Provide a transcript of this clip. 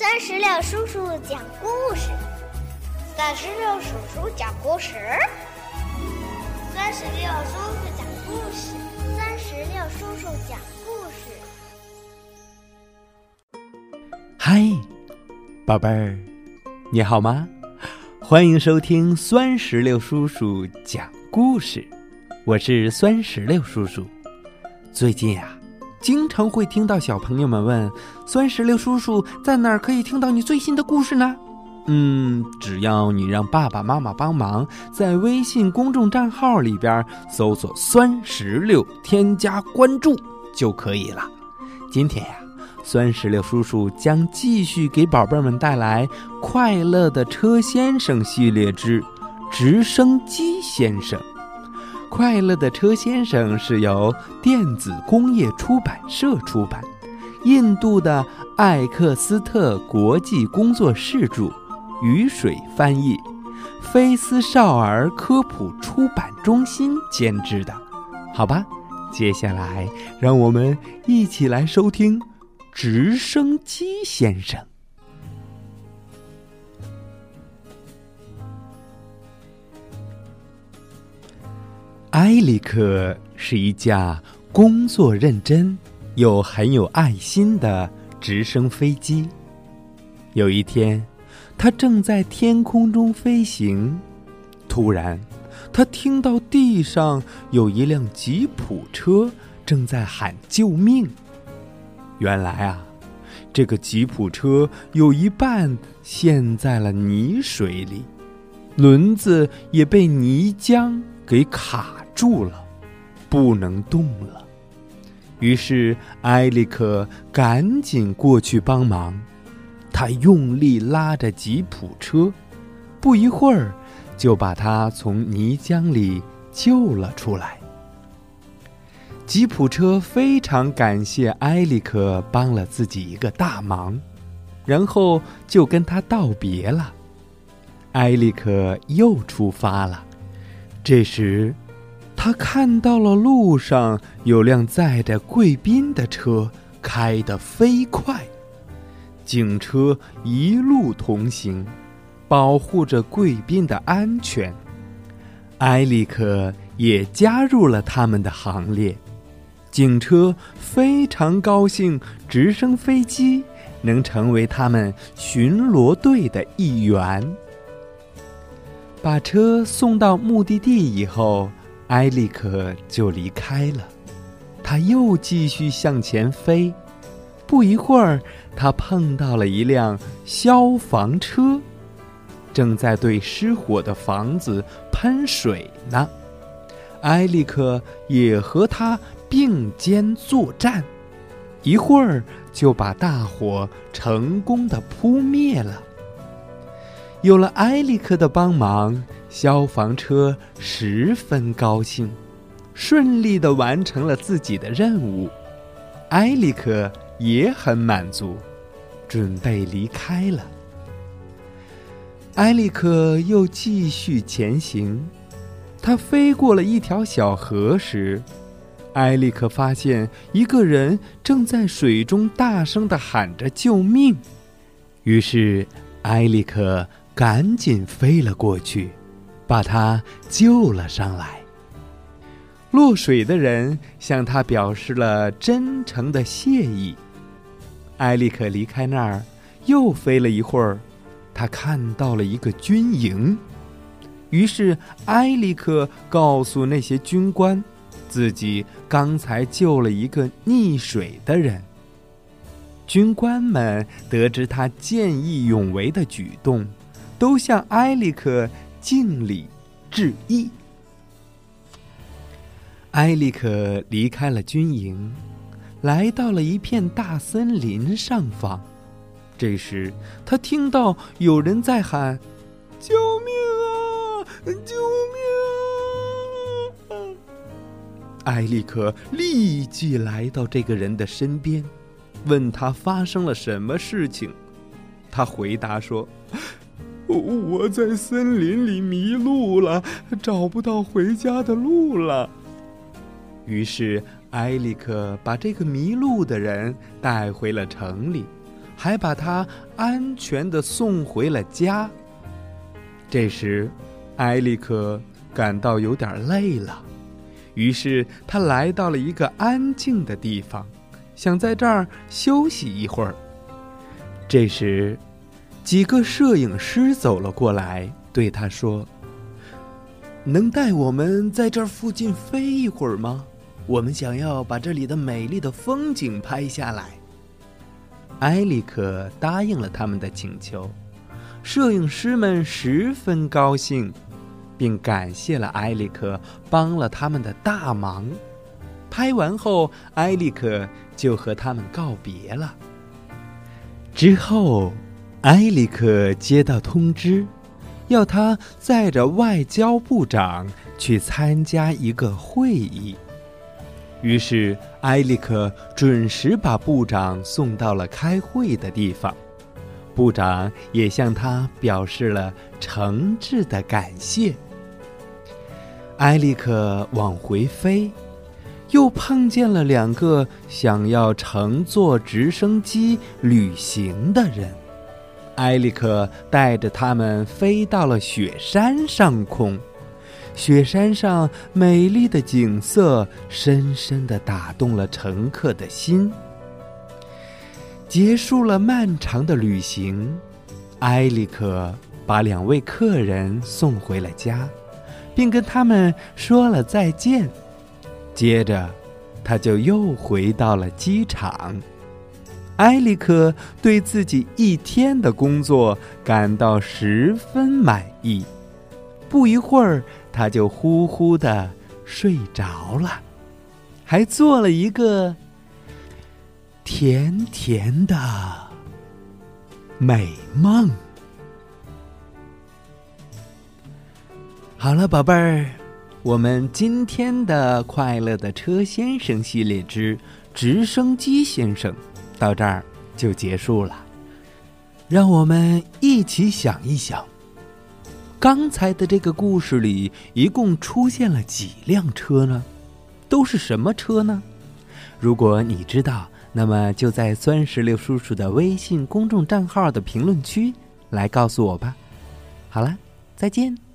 三十六叔叔讲故事，三十六叔叔讲故事，三十六叔叔讲故事，三十六叔叔讲故事。嗨，宝贝儿，你好吗？欢迎收听酸石榴叔叔讲故事，我是酸石榴叔叔。最近呀。经常会听到小朋友们问：“酸石榴叔叔在哪儿可以听到你最新的故事呢？”嗯，只要你让爸爸妈妈帮忙，在微信公众账号里边搜索“酸石榴”，添加关注就可以了。今天呀，酸石榴叔叔将继续给宝贝们带来《快乐的车先生》系列之《直升机先生》。快乐的车先生是由电子工业出版社出版，印度的艾克斯特国际工作室著，雨水翻译，菲斯少儿科普出版中心监制的，好吧？接下来让我们一起来收听《直升机先生》。埃里克是一架工作认真又很有爱心的直升飞机。有一天，他正在天空中飞行，突然，他听到地上有一辆吉普车正在喊救命。原来啊，这个吉普车有一半陷在了泥水里，轮子也被泥浆给卡。住了，不能动了。于是埃里克赶紧过去帮忙，他用力拉着吉普车，不一会儿就把他从泥浆里救了出来。吉普车非常感谢埃里克帮了自己一个大忙，然后就跟他道别了。埃里克又出发了，这时。他看到了路上有辆载着贵宾的车开得飞快，警车一路同行，保护着贵宾的安全。埃里克也加入了他们的行列，警车非常高兴，直升飞机能成为他们巡逻队的一员。把车送到目的地以后。埃利克就离开了，他又继续向前飞。不一会儿，他碰到了一辆消防车，正在对失火的房子喷水呢。埃利克也和他并肩作战，一会儿就把大火成功的扑灭了。有了埃利克的帮忙。消防车十分高兴，顺利的完成了自己的任务。埃里克也很满足，准备离开了。埃里克又继续前行，他飞过了一条小河时，埃里克发现一个人正在水中大声的喊着救命，于是埃里克赶紧飞了过去。把他救了上来。落水的人向他表示了真诚的谢意。埃利克离开那儿，又飞了一会儿，他看到了一个军营。于是埃利克告诉那些军官，自己刚才救了一个溺水的人。军官们得知他见义勇为的举动，都向埃利克。敬礼，致意。埃里克离开了军营，来到了一片大森林上方。这时，他听到有人在喊：“救命啊！救命啊！”埃里克立即来到这个人的身边，问他发生了什么事情。他回答说。我在森林里迷路了，找不到回家的路了。于是埃里克把这个迷路的人带回了城里，还把他安全的送回了家。这时，埃里克感到有点累了，于是他来到了一个安静的地方，想在这儿休息一会儿。这时，几个摄影师走了过来，对他说：“能带我们在这儿附近飞一会儿吗？我们想要把这里的美丽的风景拍下来。”埃里克答应了他们的请求，摄影师们十分高兴，并感谢了埃里克帮了他们的大忙。拍完后，埃里克就和他们告别了。之后，埃里克接到通知，要他载着外交部长去参加一个会议。于是，埃里克准时把部长送到了开会的地方，部长也向他表示了诚挚的感谢。埃里克往回飞，又碰见了两个想要乘坐直升机旅行的人，埃里克带着他们飞到了雪山上空。雪山上美丽的景色深深的打动了乘客的心。结束了漫长的旅行，埃里克把两位客人送回了家，并跟他们说了再见。接着，他就又回到了机场。埃里克对自己一天的工作感到十分满意。不一会儿。他就呼呼的睡着了，还做了一个甜甜的美梦。好了，宝贝儿，我们今天的快乐的车先生系列之直升机先生到这儿就结束了。让我们一起想一想。刚才的这个故事里，一共出现了几辆车呢？都是什么车呢？如果你知道，那么就在酸石榴叔叔的微信公众账号的评论区来告诉我吧。好了，再见。